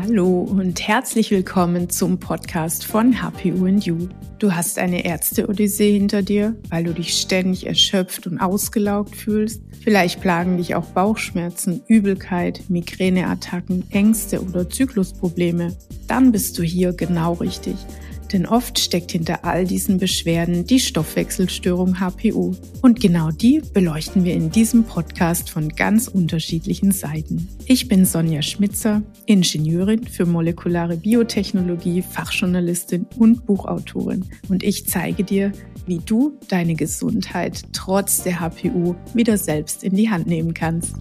Hallo und herzlich willkommen zum Podcast von and You. Du hast eine Ärzte-Odyssee hinter dir, weil du dich ständig erschöpft und ausgelaugt fühlst. Vielleicht plagen dich auch Bauchschmerzen, Übelkeit, Migräneattacken, Ängste oder Zyklusprobleme. Dann bist du hier genau richtig. Denn oft steckt hinter all diesen Beschwerden die Stoffwechselstörung HPU. Und genau die beleuchten wir in diesem Podcast von ganz unterschiedlichen Seiten. Ich bin Sonja Schmitzer, Ingenieurin für molekulare Biotechnologie, Fachjournalistin und Buchautorin. Und ich zeige dir, wie du deine Gesundheit trotz der HPU wieder selbst in die Hand nehmen kannst.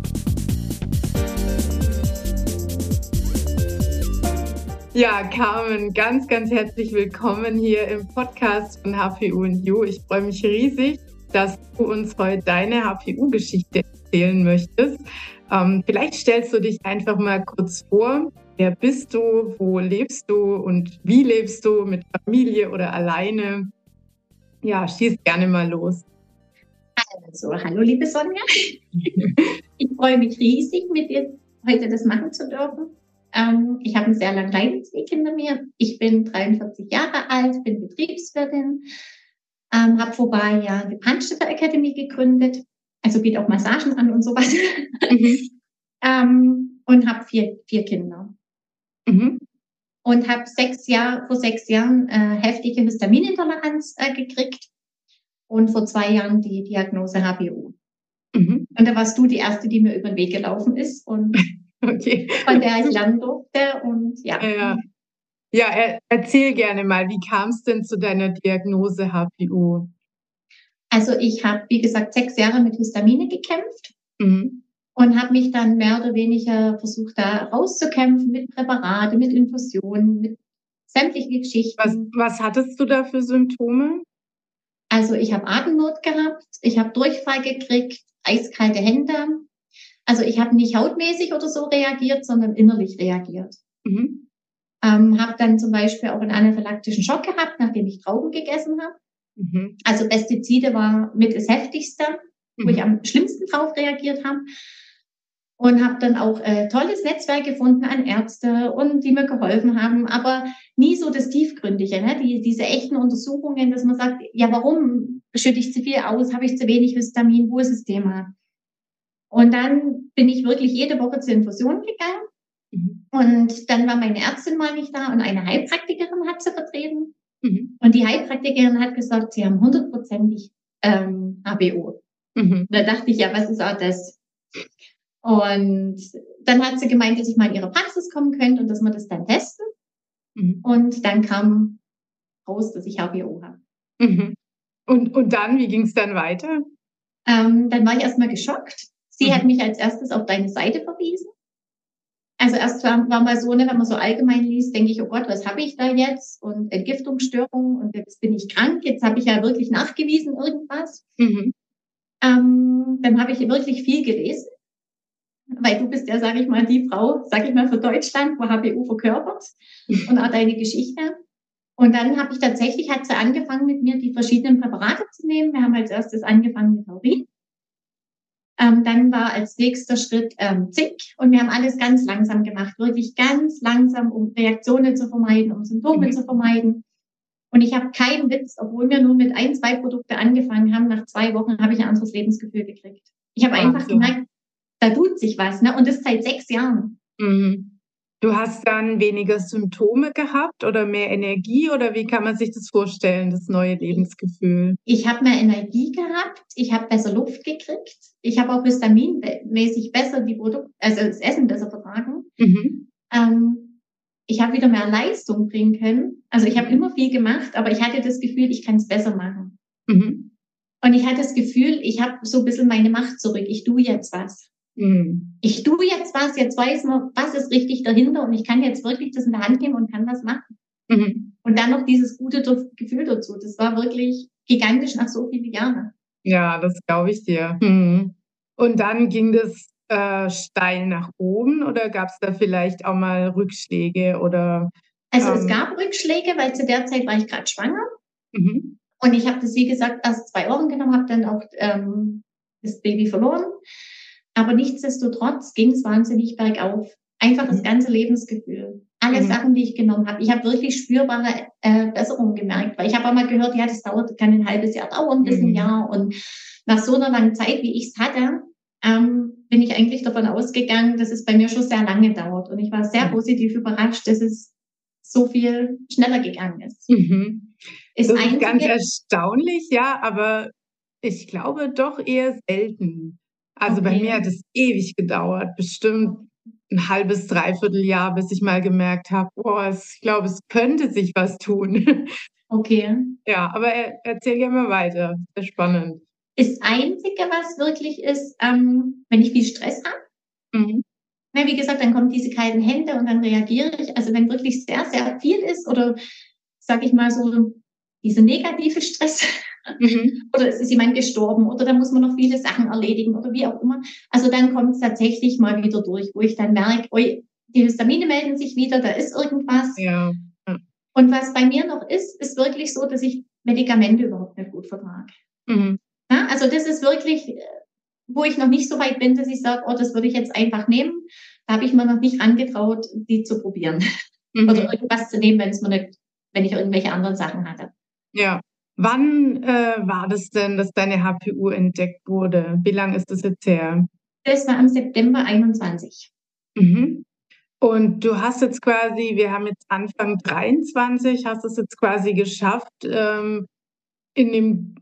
Ja, Carmen, ganz, ganz herzlich willkommen hier im Podcast von HPU und You. Ich freue mich riesig, dass du uns heute deine HPU-Geschichte erzählen möchtest. Ähm, vielleicht stellst du dich einfach mal kurz vor. Wer bist du? Wo lebst du? Und wie lebst du? Mit Familie oder alleine? Ja, schieß gerne mal los. Also, hallo liebe Sonja. ich freue mich riesig, mit dir heute das machen zu dürfen. Ähm, ich habe einen sehr langen Leidensweg hinter mir. Ich bin 43 Jahre alt, bin Betriebswirtin, ähm, habe vor paar Jahren die Panstetter Academy gegründet, also biete auch Massagen an und sowas. Mhm. ähm, und habe vier, vier Kinder. Mhm. Und habe sechs Jahre, vor sechs Jahren äh, heftige Histaminintoleranz äh, gekriegt und vor zwei Jahren die Diagnose HBO. Mhm. Und da warst du die erste, die mir über den Weg gelaufen ist und Okay. Von der ich lernen durfte und ja. Ja, ja erzähl gerne mal, wie kam es denn zu deiner Diagnose HPU? Also ich habe, wie gesagt, sechs Jahre mit Histamine gekämpft mhm. und habe mich dann mehr oder weniger versucht, da rauszukämpfen mit Präparate, mit Infusionen, mit sämtlichen Geschichten. Was, was hattest du da für Symptome? Also ich habe Atemnot gehabt, ich habe Durchfall gekriegt, eiskalte Hände, also ich habe nicht hautmäßig oder so reagiert, sondern innerlich reagiert. Mhm. Ähm, habe dann zum Beispiel auch einen anaphylaktischen Schock gehabt, nachdem ich Trauben gegessen habe. Mhm. Also Pestizide war mit das heftigste, mhm. wo ich am schlimmsten drauf reagiert habe. Und habe dann auch äh, tolles Netzwerk gefunden an Ärzte und die mir geholfen haben, aber nie so das Tiefgründige, ne? die, diese echten Untersuchungen, dass man sagt, ja, warum schütte ich zu viel aus, habe ich zu wenig Histamin, wo ist das Thema? Und dann bin ich wirklich jede Woche zur Infusion gegangen. Mhm. Und dann war meine Ärztin mal nicht da und eine Heilpraktikerin hat sie vertreten. Mhm. Und die Heilpraktikerin hat gesagt, sie haben hundertprozentig ähm, HBO. Mhm. Da dachte ich, ja, was ist auch das? Und dann hat sie gemeint, dass ich mal in ihre Praxis kommen könnte und dass wir das dann testen. Mhm. Und dann kam raus, dass ich HBO habe. Mhm. Und, und dann, wie ging es dann weiter? Ähm, dann war ich erstmal geschockt, Sie mhm. hat mich als erstes auf deine Seite verwiesen. Also erst war, war mal so, ne, wenn man so allgemein liest, denke ich, oh Gott, was habe ich da jetzt? Und Entgiftungsstörung und jetzt bin ich krank, jetzt habe ich ja wirklich nachgewiesen irgendwas. Mhm. Ähm, dann habe ich wirklich viel gelesen, weil du bist ja, sage ich mal, die Frau, sage ich mal, für Deutschland, wo HPU verkörpert mhm. und auch deine Geschichte. Und dann habe ich tatsächlich, hat sie angefangen mit mir die verschiedenen Präparate zu nehmen. Wir haben als erstes angefangen mit Taurin. Ähm, dann war als nächster Schritt ähm, Zink und wir haben alles ganz langsam gemacht, wirklich ganz langsam, um Reaktionen zu vermeiden, um Symptome mhm. zu vermeiden. Und ich habe keinen Witz, obwohl wir nur mit ein, zwei Produkte angefangen haben, nach zwei Wochen habe ich ein anderes Lebensgefühl gekriegt. Ich habe einfach gemerkt, da tut sich was, ne? Und das seit sechs Jahren. Mhm. Du hast dann weniger Symptome gehabt oder mehr Energie oder wie kann man sich das vorstellen, das neue Lebensgefühl? Ich habe mehr Energie gehabt, ich habe besser Luft gekriegt, ich habe auch histaminmäßig besser die Produkte, also das Essen besser vertragen. Mhm. Ähm, ich habe wieder mehr Leistung bringen können. Also ich habe immer viel gemacht, aber ich hatte das Gefühl, ich kann es besser machen. Mhm. Und ich hatte das Gefühl, ich habe so ein bisschen meine Macht zurück. Ich tue jetzt was. Mhm. Ich tue jetzt was, jetzt weiß man, was ist richtig dahinter und ich kann jetzt wirklich das in der Hand nehmen und kann was machen. Mhm. Und dann noch dieses gute Gefühl dazu. Das war wirklich gigantisch nach so vielen Jahren. Ja, das glaube ich dir. Mhm. Und dann ging das äh, steil nach oben oder gab es da vielleicht auch mal Rückschläge oder? Also ähm, es gab Rückschläge, weil zu der Zeit war ich gerade schwanger. Mhm. Und ich habe das, wie gesagt, erst zwei Wochen genommen, habe dann auch ähm, das Baby verloren. Aber nichtsdestotrotz ging es wahnsinnig bergauf. Einfach das mhm. ganze Lebensgefühl. Alle mhm. Sachen, die ich genommen habe. Ich habe wirklich spürbare äh, Besserungen gemerkt, weil ich habe auch mal gehört, ja, das dauert, kann ein halbes Jahr dauern, bis mhm. ein Jahr. Und nach so einer langen Zeit, wie ich es hatte, ähm, bin ich eigentlich davon ausgegangen, dass es bei mir schon sehr lange dauert. Und ich war sehr mhm. positiv überrascht, dass es so viel schneller gegangen ist. Mhm. Ist das ist ganz erstaunlich, ja, aber ich glaube doch eher selten. Also okay. bei mir hat es ewig gedauert, bestimmt ein halbes, dreiviertel Jahr, bis ich mal gemerkt habe, boah, ich glaube, es könnte sich was tun. Okay. Ja, aber erzähl ja mal weiter. Sehr spannend. Das Einzige, was wirklich ist, ähm, wenn ich viel Stress habe, mhm. na, wie gesagt, dann kommen diese kalten Hände und dann reagiere ich. Also wenn wirklich sehr, sehr viel ist oder sag ich mal so dieser negative Stress, Mhm. Oder es ist jemand gestorben oder da muss man noch viele Sachen erledigen oder wie auch immer. Also dann kommt es tatsächlich mal wieder durch, wo ich dann merke, oi, die Histamine melden sich wieder, da ist irgendwas. Ja. Und was bei mir noch ist, ist wirklich so, dass ich Medikamente überhaupt nicht gut vertrage. Mhm. Ja, also das ist wirklich, wo ich noch nicht so weit bin, dass ich sage, oh, das würde ich jetzt einfach nehmen. Da habe ich mir noch nicht angetraut, die zu probieren. Mhm. Oder irgendwas zu nehmen, wenn es mir nicht, wenn ich irgendwelche anderen Sachen hatte. Ja. Wann äh, war das denn, dass deine HPU entdeckt wurde? Wie lange ist das jetzt her? Das war im September 21. Mhm. Und du hast jetzt quasi, wir haben jetzt Anfang 23, hast es jetzt quasi geschafft, ähm, in dem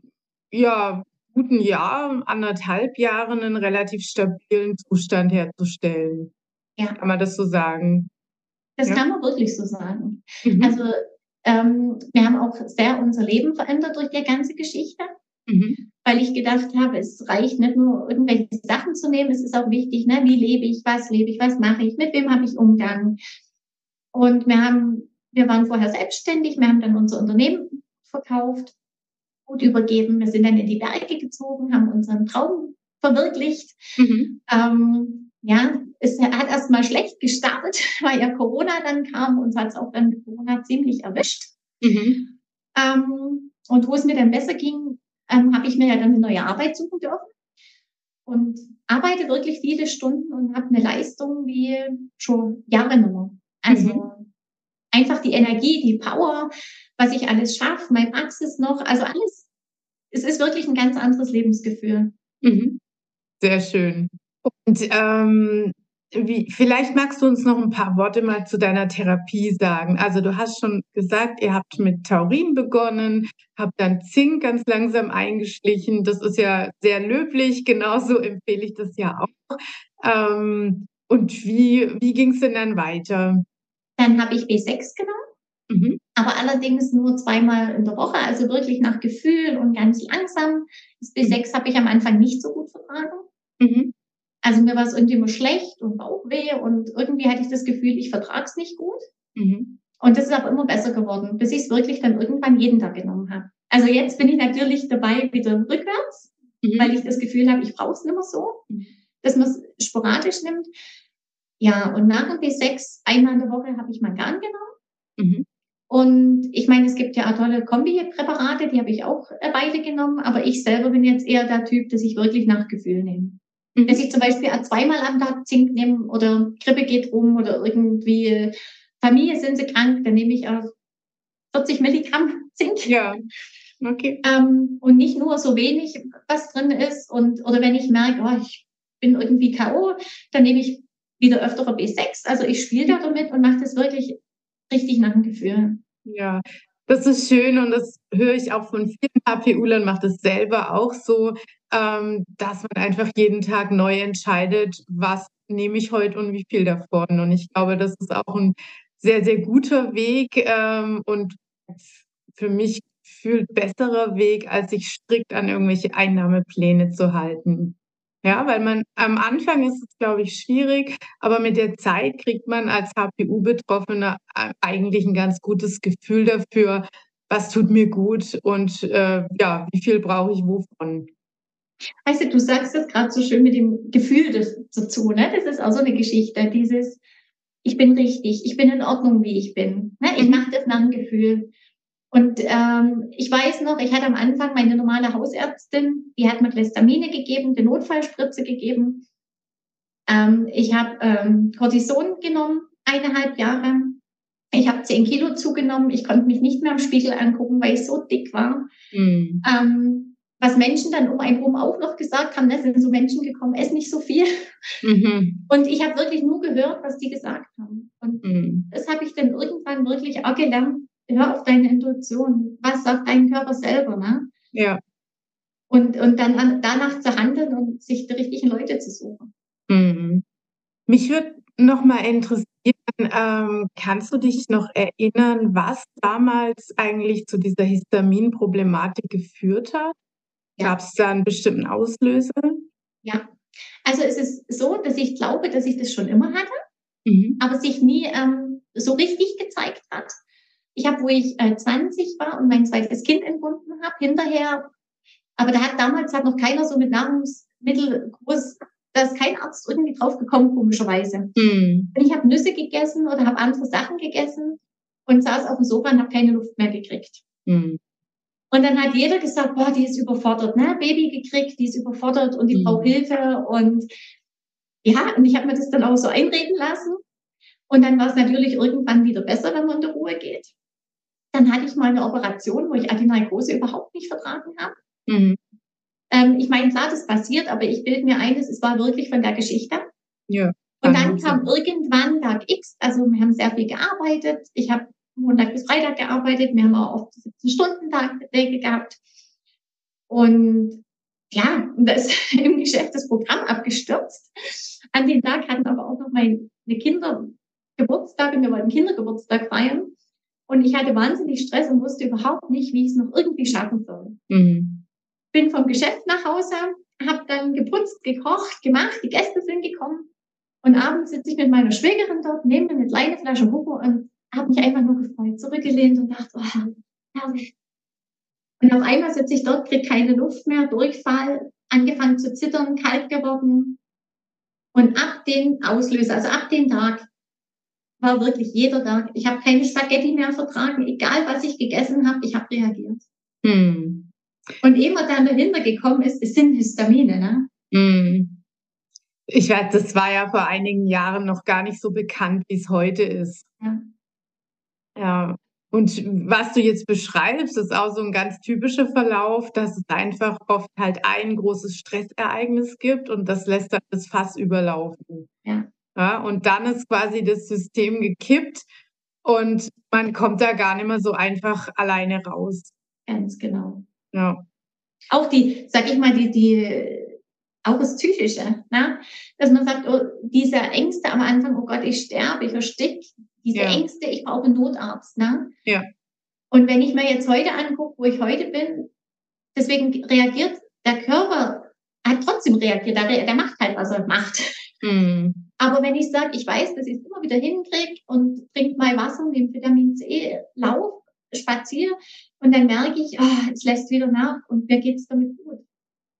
ja, guten Jahr, anderthalb Jahren, einen relativ stabilen Zustand herzustellen. Ja. Kann man das so sagen? Das ja? kann man wirklich so sagen. Mhm. Also ähm, wir haben auch sehr unser Leben verändert durch die ganze Geschichte, mhm. weil ich gedacht habe, es reicht nicht nur irgendwelche Sachen zu nehmen, es ist auch wichtig, ne? wie lebe ich, was lebe ich, was mache ich, mit wem habe ich Umgang. Und wir haben, wir waren vorher selbstständig, wir haben dann unser Unternehmen verkauft, gut übergeben, wir sind dann in die Berge gezogen, haben unseren Traum verwirklicht. Mhm. Ähm, ja, es hat erstmal schlecht gestartet, weil ja Corona dann kam. und hat es auch dann mit Corona ziemlich erwischt. Mhm. Ähm, und wo es mir dann besser ging, ähm, habe ich mir ja dann eine neue Arbeit suchen dürfen. Und arbeite wirklich viele Stunden und habe eine Leistung wie schon Jahre nur. Also mhm. einfach die Energie, die Power, was ich alles schaffe, meine Praxis noch, also alles. Es ist wirklich ein ganz anderes Lebensgefühl. Mhm. Sehr schön. Und ähm, wie, vielleicht magst du uns noch ein paar Worte mal zu deiner Therapie sagen. Also du hast schon gesagt, ihr habt mit Taurin begonnen, habt dann Zink ganz langsam eingeschlichen. Das ist ja sehr löblich. Genauso empfehle ich das ja auch. Ähm, und wie, wie ging es denn dann weiter? Dann habe ich B6 genommen. Mhm. Aber allerdings nur zweimal in der Woche, also wirklich nach Gefühl und ganz langsam. Das B6 habe ich am Anfang nicht so gut vertragen. Mhm. Also mir war es irgendwie immer schlecht und Bauchweh und irgendwie hatte ich das Gefühl, ich vertrage es nicht gut. Mhm. Und das ist aber immer besser geworden, bis ich es wirklich dann irgendwann jeden Tag genommen habe. Also jetzt bin ich natürlich dabei wieder rückwärts, mhm. weil ich das Gefühl habe, ich brauche es nicht mehr so, mhm. dass man es sporadisch nimmt. Ja, und nach dem B6, einmal in der Woche, habe ich Mangan genommen. Mhm. Und ich meine, es gibt ja auch tolle Kombi-Präparate, die habe ich auch eine Weile genommen, aber ich selber bin jetzt eher der Typ, dass ich wirklich nach Gefühl nehme. Mhm. Wenn ich zum Beispiel zweimal am Tag Zink nehme oder Grippe geht rum oder irgendwie Familie sind sie krank, dann nehme ich auch 40 Milligramm Zink. Ja. Okay. Ähm, und nicht nur so wenig, was drin ist. Und, oder wenn ich merke, oh, ich bin irgendwie K.O., dann nehme ich wieder öfter B6. Also ich spiele da damit und mache das wirklich richtig nach dem Gefühl. Ja, das ist schön und das höre ich auch von vielen HPUlern, macht es selber auch so, ähm, dass man einfach jeden Tag neu entscheidet, was nehme ich heute und wie viel davon. Und ich glaube, das ist auch ein sehr, sehr guter Weg ähm, und für mich fühlt besserer Weg, als sich strikt an irgendwelche Einnahmepläne zu halten. Ja, weil man am Anfang ist es, glaube ich, schwierig, aber mit der Zeit kriegt man als HPU-Betroffener eigentlich ein ganz gutes Gefühl dafür, was tut mir gut und äh, ja, wie viel brauche ich wovon. Weißt du, du sagst das gerade so schön mit dem Gefühl dazu, ne? Das ist auch so eine Geschichte, dieses, ich bin richtig, ich bin in Ordnung, wie ich bin. Ne? Ich mache das nach dem Gefühl. Und ähm, ich weiß noch, ich hatte am Anfang meine normale Hausärztin, die hat mir Glistamine gegeben, die Notfallspritze gegeben. Ähm, ich habe ähm, Cortison genommen, eineinhalb Jahre. Ich habe zehn Kilo zugenommen. Ich konnte mich nicht mehr im Spiegel angucken, weil ich so dick war. Mhm. Ähm, was Menschen dann um einen herum auch noch gesagt haben, da sind so Menschen gekommen, ess nicht so viel. Mhm. Und ich habe wirklich nur gehört, was die gesagt haben. Und mhm. das habe ich dann irgendwann wirklich auch gelernt. Hör auf deine Intuition. Was sagt dein Körper selber? Ne? Ja. Und, und dann an, danach zu handeln und sich die richtigen Leute zu suchen. Mhm. Mich würde noch mal interessieren, ähm, kannst du dich noch erinnern, was damals eigentlich zu dieser Histaminproblematik geführt hat? Ja. Gab es da einen bestimmten Auslöser? Ja, also es ist so, dass ich glaube, dass ich das schon immer hatte, mhm. aber sich nie ähm, so richtig gezeigt hat. Ich habe, wo ich äh, 20 war und mein zweites Kind entbunden habe, hinterher, aber da hat damals hat noch keiner so mit Nahrungsmittel groß da ist kein Arzt irgendwie drauf gekommen, komischerweise. Mhm. Und ich habe Nüsse gegessen oder habe andere Sachen gegessen und saß auf dem Sofa und habe keine Luft mehr gekriegt. Mhm. Und dann hat jeder gesagt, boah, die ist überfordert, ne? Baby gekriegt, die ist überfordert und die mhm. braucht Hilfe. Und ja, und ich habe mir das dann auch so einreden lassen. Und dann war es natürlich irgendwann wieder besser, wenn man in der Ruhe geht. Dann hatte ich mal eine Operation, wo ich Adenygrose überhaupt nicht vertragen habe. Mhm. Ähm, ich meine, klar, das passiert, aber ich bilde mir ein, es war wirklich von der Geschichte. Ja. Und dann kam irgendwann Tag X, also wir haben sehr viel gearbeitet. Ich habe Montag bis Freitag gearbeitet, wir haben auch oft 17-Stunden-Tage gehabt. Und ja, da ist im Geschäft das Programm abgestürzt. An dem Tag hatten aber auch noch meine Kinder Geburtstag und wir wollten Kindergeburtstag feiern. Und ich hatte wahnsinnig Stress und wusste überhaupt nicht, wie ich es noch irgendwie schaffen soll. Mhm bin vom Geschäft nach Hause, habe dann geputzt, gekocht, gemacht, die Gäste sind gekommen und abends sitze ich mit meiner Schwägerin dort, nehme eine kleine Flasche Hugo und habe mich einfach nur gefreut, zurückgelehnt und dachte, oh, herrlich. Und auf einmal sitze ich dort, kriege keine Luft mehr, Durchfall, angefangen zu zittern, kalt geworden. Und ab dem Auslöser, also ab dem Tag, war wirklich jeder Tag. Ich habe keine Spaghetti mehr vertragen, egal was ich gegessen habe, ich habe reagiert. Hm. Und immer dann dahinter gekommen ist, es sind Histamine, ne? Mm. Ich weiß, das war ja vor einigen Jahren noch gar nicht so bekannt, wie es heute ist. Ja. Ja. Und was du jetzt beschreibst, ist auch so ein ganz typischer Verlauf, dass es einfach oft halt ein großes Stressereignis gibt und das lässt dann das Fass überlaufen. Ja. ja. Und dann ist quasi das System gekippt und man kommt da gar nicht mehr so einfach alleine raus. Ganz genau. Ja. Auch die, sag ich mal, die, die, auch das Psychische, ne? dass man sagt, oh, diese Ängste am Anfang, oh Gott, ich sterbe, ich erstick, diese ja. Ängste, ich brauche einen Notarzt. Ne? Ja. Und wenn ich mir jetzt heute angucke, wo ich heute bin, deswegen reagiert der Körper, hat trotzdem reagiert, der, der macht halt, was er macht. Mhm. Aber wenn ich sage, ich weiß, dass ich es immer wieder hinkriege und trinke mal Wasser, nehme Vitamin C, lauf, spaziere und dann merke ich, oh, es lässt wieder nach und mir geht es damit gut.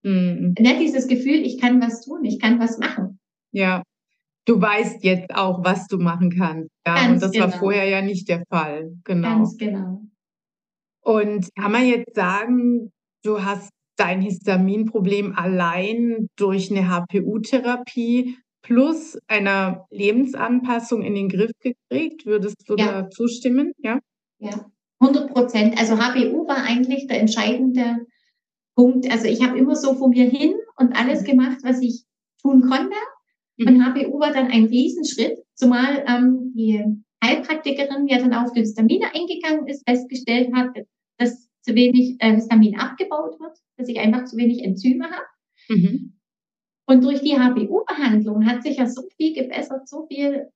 Mhm. Ne, dieses Gefühl, ich kann was tun, ich kann was machen. Ja, du weißt jetzt auch, was du machen kannst. Ja, Ganz und das genau. war vorher ja nicht der Fall. Genau. Ganz genau. Und kann man jetzt sagen, du hast dein Histaminproblem allein durch eine HPU-Therapie plus einer Lebensanpassung in den Griff gekriegt? Würdest du ja. da zustimmen? Ja. Ja. 100 Prozent. Also HBU war eigentlich der entscheidende Punkt. Also ich habe immer so von mir hin und alles mhm. gemacht, was ich tun konnte. Mhm. Und HBU war dann ein Riesenschritt, zumal ähm, die Heilpraktikerin ja dann auf die Histamine eingegangen ist, festgestellt hat, dass zu wenig äh, Histamin abgebaut wird, dass ich einfach zu wenig Enzyme habe. Mhm. Und durch die HBU-Behandlung hat sich ja so viel gebessert, so viel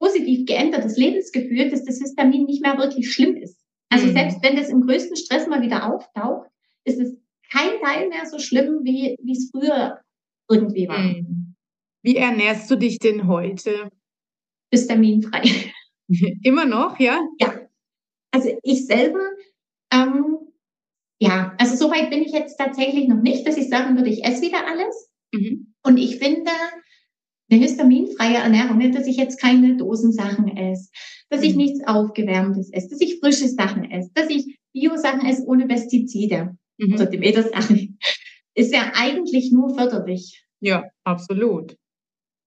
positiv geändertes Lebensgefühl, dass das Histamin nicht mehr wirklich schlimm ist. Also mhm. selbst wenn das im größten Stress mal wieder auftaucht, ist es kein Teil mehr so schlimm, wie es früher irgendwie war. Mhm. Wie ernährst du dich denn heute? Histaminfrei. Immer noch, ja? Ja. Also ich selber, ähm, ja, also soweit bin ich jetzt tatsächlich noch nicht, dass ich sagen würde, ich esse wieder alles. Mhm. Und ich finde, eine histaminfreie Ernährung, dass ich jetzt keine Dosensachen esse, dass ich mhm. nichts Aufgewärmtes esse, dass ich frische Sachen esse, dass ich Bio-Sachen esse ohne Pestizide mhm. oder Demeter-Sachen, ist ja eigentlich nur förderlich. Ja, absolut.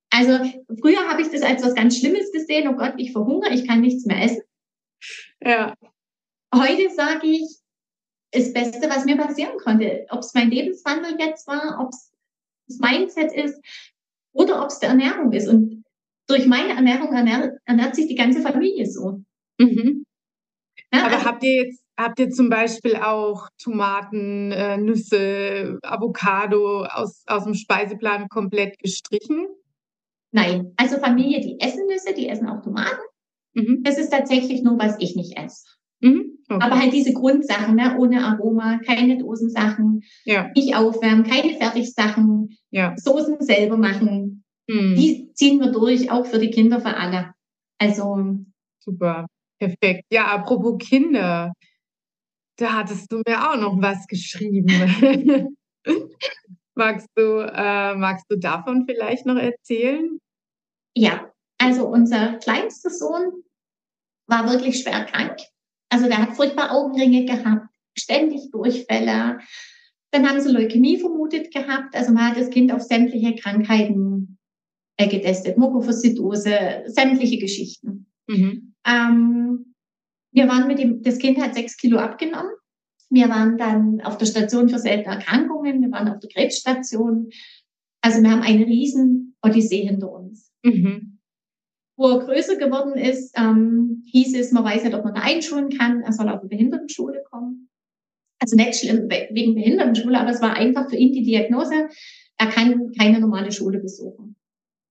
Also früher habe ich das als was ganz Schlimmes gesehen. Oh Gott, ich verhungere, ich kann nichts mehr essen. Ja. Heute sage ich, das Beste, was mir passieren konnte. Ob es mein Lebenswandel jetzt war, ob es das Mindset ist oder ob es die Ernährung ist. Und durch meine Ernährung ernährt, ernährt sich die ganze Familie so. Mhm. Ja, Aber also, habt ihr jetzt habt ihr zum Beispiel auch Tomaten, äh, Nüsse, Avocado aus, aus dem Speiseplan komplett gestrichen? Nein, also Familie, die essen Nüsse, die essen auch Tomaten. Mhm. Das ist tatsächlich nur, was ich nicht esse. Mhm. Okay. Aber halt diese Grundsachen, ne? ohne Aroma, keine Dosensachen, ja. nicht aufwärmen, keine Fertigsachen, ja. Soßen selber machen. Mhm. Die ziehen wir durch, auch für die Kinder, für alle. Also. Super, perfekt. Ja, apropos Kinder, da hattest du mir auch noch was geschrieben. magst, du, äh, magst du davon vielleicht noch erzählen? Ja, also unser kleinster Sohn war wirklich schwer krank. Also der hat furchtbar Augenringe gehabt, ständig Durchfälle. Dann haben sie Leukämie vermutet gehabt. Also man hat das Kind auf sämtliche Krankheiten äh, getestet, Mukoviszidose, sämtliche Geschichten. Mhm. Ähm, wir waren mit dem, das Kind hat sechs Kilo abgenommen. Wir waren dann auf der Station für seltene Erkrankungen, wir waren auf der Krebsstation. Also wir haben eine riesen Odyssee hinter uns. Mhm. Wo er größer geworden ist, ähm, hieß es, man weiß nicht, ob man da einschulen kann. Er soll auf eine Behindertenschule kommen. Also nicht schlimm wegen Behindertenschule, aber es war einfach für ihn die Diagnose, er kann keine normale Schule besuchen.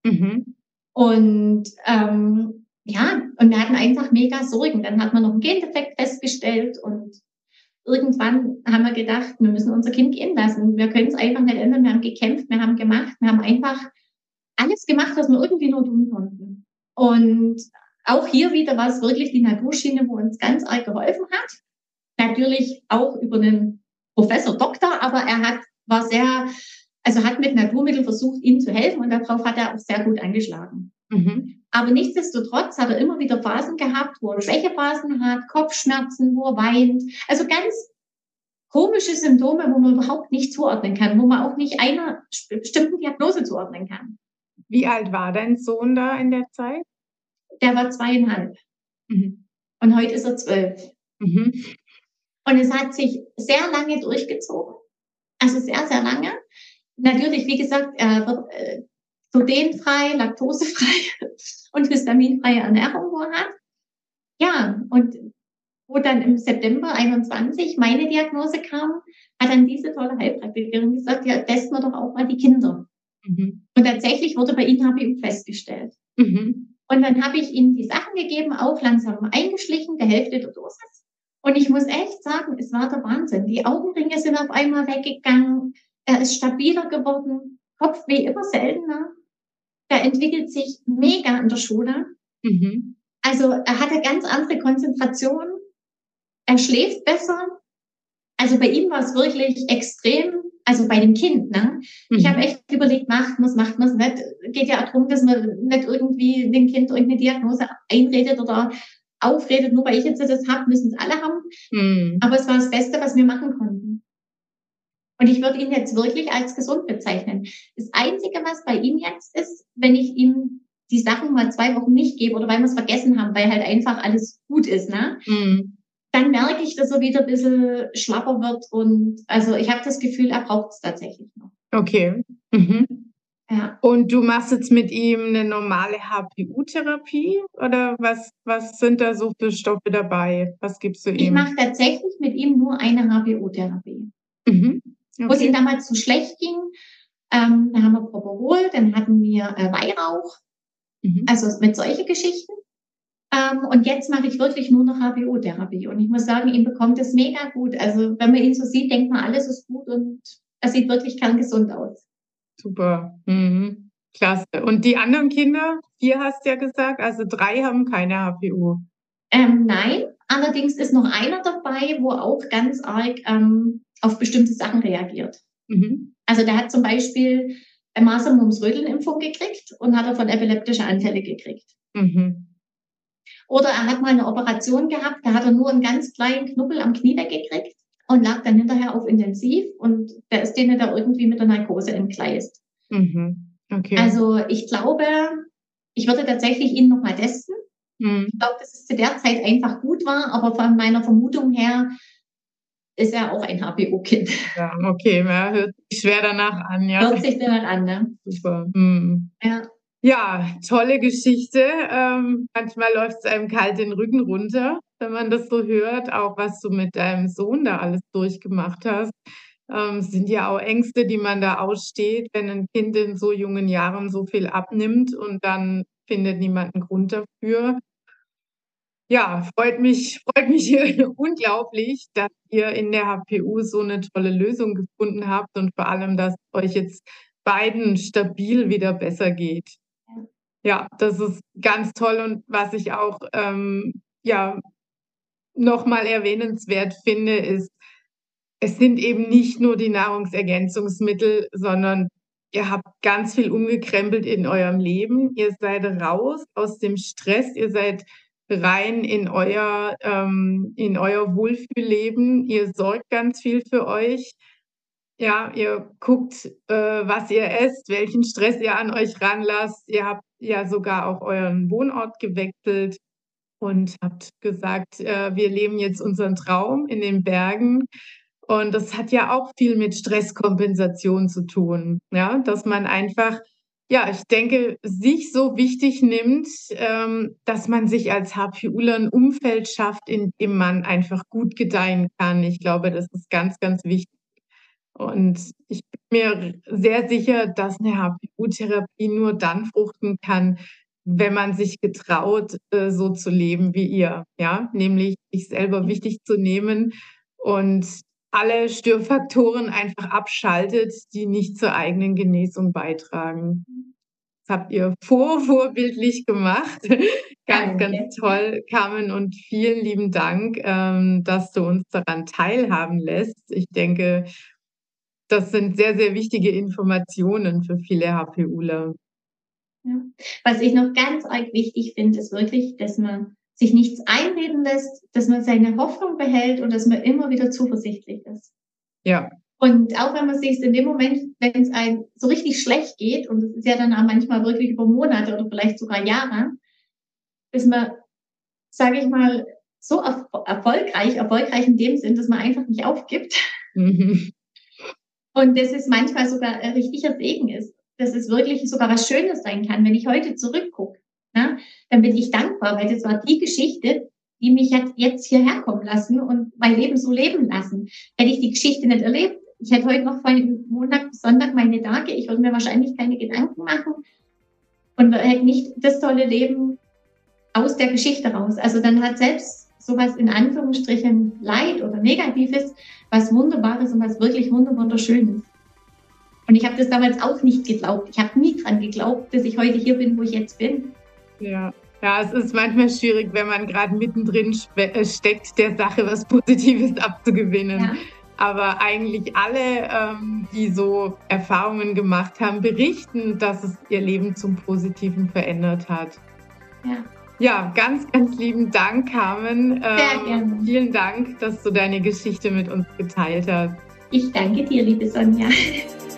Mhm. Und ähm, ja, und wir hatten einfach mega Sorgen. Dann hat man noch einen Gendefekt festgestellt und irgendwann haben wir gedacht, wir müssen unser Kind gehen lassen. Wir können es einfach nicht ändern. Wir haben gekämpft, wir haben gemacht, wir haben einfach alles gemacht, was wir irgendwie nur tun konnten. Und auch hier wieder war es wirklich die Naturschiene, wo uns ganz arg geholfen hat. Natürlich auch über einen Professor Doktor, aber er hat, war sehr, also hat mit Naturmitteln versucht, ihm zu helfen und darauf hat er auch sehr gut angeschlagen. Mhm. Aber nichtsdestotrotz hat er immer wieder Phasen gehabt, wo er Schwächephasen hat, Kopfschmerzen, wo er weint. Also ganz komische Symptome, wo man überhaupt nicht zuordnen kann, wo man auch nicht einer bestimmten Diagnose zuordnen kann. Wie alt war dein Sohn da in der Zeit? Der war zweieinhalb. Mhm. Und heute ist er zwölf. Mhm. Und es hat sich sehr lange durchgezogen. Also sehr, sehr lange. Natürlich, wie gesagt, er wird äh, glutenfrei, laktosefrei und histaminfreie Ernährung wo hat. Ja, und wo dann im September 21 meine Diagnose kam, hat dann diese tolle Heilpraktikerin gesagt, ja, testen wir doch auch mal die Kinder. Mhm. Und tatsächlich wurde bei ihnen HPU festgestellt. Mhm. Und dann habe ich ihnen die Sachen gegeben, auch langsam eingeschlichen, der Hälfte der Dosis. Und ich muss echt sagen, es war der Wahnsinn. Die Augenringe sind auf einmal weggegangen. Er ist stabiler geworden. Kopfweh immer seltener. Er entwickelt sich mega in der Schule. Mhm. Also er hatte ganz andere Konzentration. Er schläft besser. Also bei ihm war es wirklich extrem, also bei dem Kind. Ne? Mhm. Ich habe echt überlegt, macht man es, macht man es nicht. Geht ja auch darum, dass man nicht irgendwie dem Kind irgendeine Diagnose einredet oder aufredet, nur weil ich jetzt das habe, müssen es alle haben. Mhm. Aber es war das Beste, was wir machen konnten. Und ich würde ihn jetzt wirklich als gesund bezeichnen. Das Einzige, was bei ihm jetzt ist, wenn ich ihm die Sachen mal zwei Wochen nicht gebe oder weil wir es vergessen haben, weil halt einfach alles gut ist, ne? Mhm. Dann merke ich, dass er wieder ein bisschen schlapper wird und also ich habe das Gefühl, er braucht es tatsächlich noch. Okay. Mhm. Ja. Und du machst jetzt mit ihm eine normale HPU-Therapie oder was, was sind da so für Stoffe dabei? Was gibst du ihm? Ich mache tatsächlich mit ihm nur eine HPU-Therapie. Mhm. Wo es ihm damals zu schlecht ging, ähm, da haben wir Propofol, dann hatten wir äh, Weihrauch, mhm. also mit solche Geschichten. Ähm, und jetzt mache ich wirklich nur noch HBO-Therapie. Und ich muss sagen, ihm bekommt es mega gut. Also wenn man ihn so sieht, denkt man, alles ist gut und er sieht wirklich kerngesund aus. Super. Mhm. Klasse. Und die anderen Kinder, vier hast du ja gesagt, also drei haben keine HPU. Ähm, nein, allerdings ist noch einer dabei, wo auch ganz arg ähm, auf bestimmte Sachen reagiert. Mhm. Also der hat zum Beispiel eine Masern-Mumps-Röteln-Impfung gekriegt und hat davon epileptische Anfälle gekriegt. Mhm. Oder er hat mal eine Operation gehabt, da hat er nur einen ganz kleinen Knubbel am Knie weggekriegt und lag dann hinterher auf Intensiv und der ist denen da irgendwie mit der Narkose entgleist. Mhm. Okay. Also ich glaube, ich würde tatsächlich ihn nochmal testen. Hm. Ich glaube, dass es zu der Zeit einfach gut war, aber von meiner Vermutung her ist er auch ein HBO-Kind. Ja, okay, ja, hört sich schwer danach an, ja. Hört sich danach an, ne? Super. Hm. Ja. Ja, tolle Geschichte. Ähm, manchmal läuft es einem kalt den Rücken runter, wenn man das so hört, auch was du mit deinem Sohn da alles durchgemacht hast. Ähm, sind ja auch Ängste, die man da aussteht, wenn ein Kind in so jungen Jahren so viel abnimmt und dann findet niemand einen Grund dafür. Ja, freut mich, freut mich unglaublich, dass ihr in der HPU so eine tolle Lösung gefunden habt und vor allem, dass euch jetzt beiden stabil wieder besser geht. Ja, das ist ganz toll und was ich auch ähm, ja nochmal erwähnenswert finde, ist, es sind eben nicht nur die Nahrungsergänzungsmittel, sondern ihr habt ganz viel umgekrempelt in eurem Leben. Ihr seid raus aus dem Stress, ihr seid rein in euer, ähm, in euer Wohlfühlleben. Ihr sorgt ganz viel für euch. Ja, ihr guckt, äh, was ihr esst, welchen Stress ihr an euch ranlasst. Ihr habt ja sogar auch euren Wohnort gewechselt und habt gesagt, äh, wir leben jetzt unseren Traum in den Bergen. Und das hat ja auch viel mit Stresskompensation zu tun, ja, dass man einfach ja, ich denke, sich so wichtig nimmt, ähm, dass man sich als HPUler ein Umfeld schafft, in dem man einfach gut gedeihen kann. Ich glaube, das ist ganz, ganz wichtig. Und ich bin mir sehr sicher, dass eine HPU-Therapie nur dann fruchten kann, wenn man sich getraut, äh, so zu leben wie ihr, ja, nämlich sich selber wichtig zu nehmen und alle Störfaktoren einfach abschaltet, die nicht zur eigenen Genesung beitragen. Das habt ihr vor, vorbildlich gemacht. ganz, ganz toll, Carmen, und vielen lieben Dank, ähm, dass du uns daran teilhaben lässt. Ich denke, das sind sehr, sehr wichtige Informationen für viele HPUler. Ja. Was ich noch ganz wichtig finde, ist wirklich, dass man sich nichts einreden lässt, dass man seine Hoffnung behält und dass man immer wieder zuversichtlich ist. Ja. Und auch wenn man sich in dem Moment, wenn es einem so richtig schlecht geht, und es ist ja dann auch manchmal wirklich über Monate oder vielleicht sogar Jahre, ist man, sage ich mal, so er erfolgreich, erfolgreich in dem Sinn, dass man einfach nicht aufgibt. Mhm. Und dass es manchmal sogar ein richtiger Segen ist. Dass es wirklich sogar was Schönes sein kann. Wenn ich heute zurückgucke, na, dann bin ich dankbar, weil das war die Geschichte, die mich hat jetzt hierher kommen lassen und mein Leben so leben lassen. Hätte ich die Geschichte nicht erlebt, ich hätte heute noch von Montag bis Sonntag meine Tage, ich würde mir wahrscheinlich keine Gedanken machen und hätte nicht das tolle Leben aus der Geschichte raus. Also dann hat selbst sowas in Anführungsstrichen Leid oder Negatives, was Wunderbares und was wirklich wunderschönes. Und ich habe das damals auch nicht geglaubt. Ich habe nie dran geglaubt, dass ich heute hier bin, wo ich jetzt bin. Ja. Ja, es ist manchmal schwierig, wenn man gerade mittendrin äh, steckt, der Sache was Positives abzugewinnen. Ja. Aber eigentlich alle, ähm, die so Erfahrungen gemacht haben, berichten, dass es ihr Leben zum Positiven verändert hat. Ja. Ja, ganz, ganz lieben Dank, Carmen. Sehr ähm, gerne. Vielen Dank, dass du deine Geschichte mit uns geteilt hast. Ich danke dir, liebe Sonja.